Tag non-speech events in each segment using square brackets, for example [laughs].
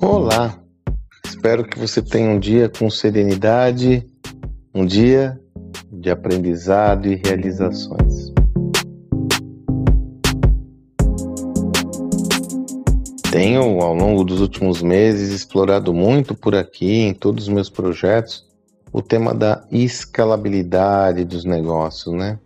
Olá, espero que você tenha um dia com serenidade, um dia de aprendizado e realizações. Tenho, ao longo dos últimos meses, explorado muito por aqui, em todos os meus projetos, o tema da escalabilidade dos negócios, né?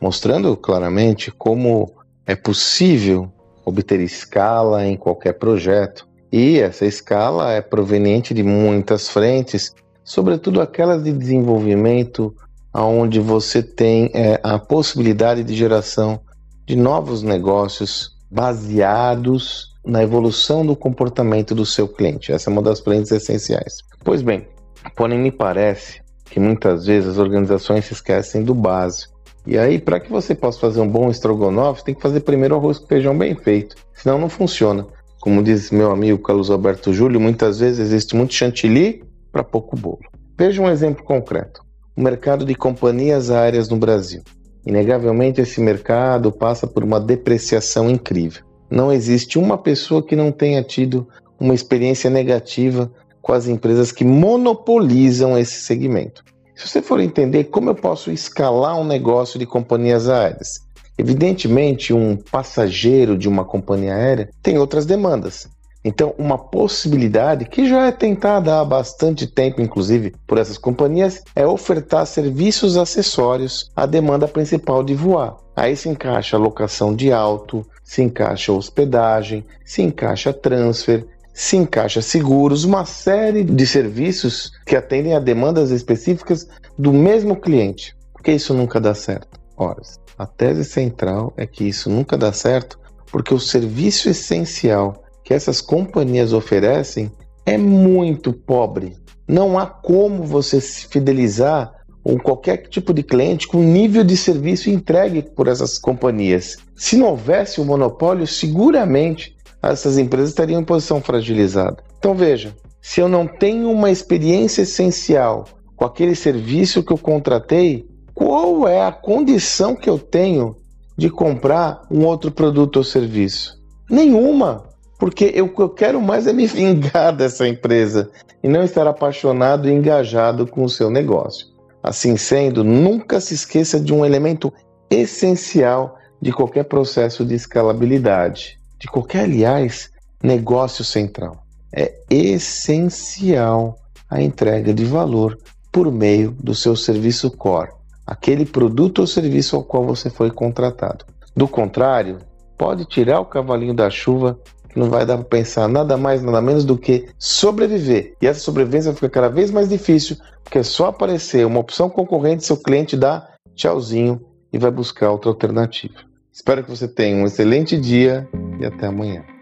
Mostrando claramente como é possível obter escala em qualquer projeto. E essa escala é proveniente de muitas frentes, sobretudo aquelas de desenvolvimento, onde você tem é, a possibilidade de geração de novos negócios baseados na evolução do comportamento do seu cliente. Essa é uma das frentes essenciais. Pois bem, porém me parece que muitas vezes as organizações se esquecem do básico. E aí, para que você possa fazer um bom estrogonofe, tem que fazer primeiro arroz com feijão bem feito. Senão não funciona. Como diz meu amigo Carlos Alberto Júlio, muitas vezes existe muito chantilly para pouco bolo. Veja um exemplo concreto. O mercado de companhias aéreas no Brasil. Inegavelmente, esse mercado passa por uma depreciação incrível. Não existe uma pessoa que não tenha tido uma experiência negativa com as empresas que monopolizam esse segmento. Se você for entender como eu posso escalar um negócio de companhias aéreas, evidentemente um passageiro de uma companhia aérea tem outras demandas. Então, uma possibilidade que já é tentada há bastante tempo, inclusive por essas companhias, é ofertar serviços acessórios à demanda principal de voar. Aí se encaixa a locação de auto, se encaixa hospedagem, se encaixa transfer, se encaixa seguros, uma série de serviços que atendem a demandas específicas do mesmo cliente. Por que isso nunca dá certo? Ora, a tese central é que isso nunca dá certo porque o serviço essencial que essas companhias oferecem é muito pobre. Não há como você se fidelizar ou qualquer tipo de cliente com nível de serviço entregue por essas companhias. Se não houvesse o um monopólio, seguramente essas empresas estariam em posição fragilizada. Então veja, se eu não tenho uma experiência essencial com aquele serviço que eu contratei, qual é a condição que eu tenho de comprar um outro produto ou serviço? Nenhuma, porque eu, eu quero mais é me [laughs] vingar dessa empresa e não estar apaixonado e engajado com o seu negócio. Assim sendo, nunca se esqueça de um elemento essencial de qualquer processo de escalabilidade, de qualquer, aliás, negócio central. É essencial a entrega de valor por meio do seu serviço core, aquele produto ou serviço ao qual você foi contratado. Do contrário, pode tirar o cavalinho da chuva que não vai dar para pensar nada mais, nada menos do que sobreviver. E essa sobrevivência fica cada vez mais difícil, porque é só aparecer uma opção concorrente, seu cliente dá tchauzinho e vai buscar outra alternativa. Espero que você tenha um excelente dia e até amanhã.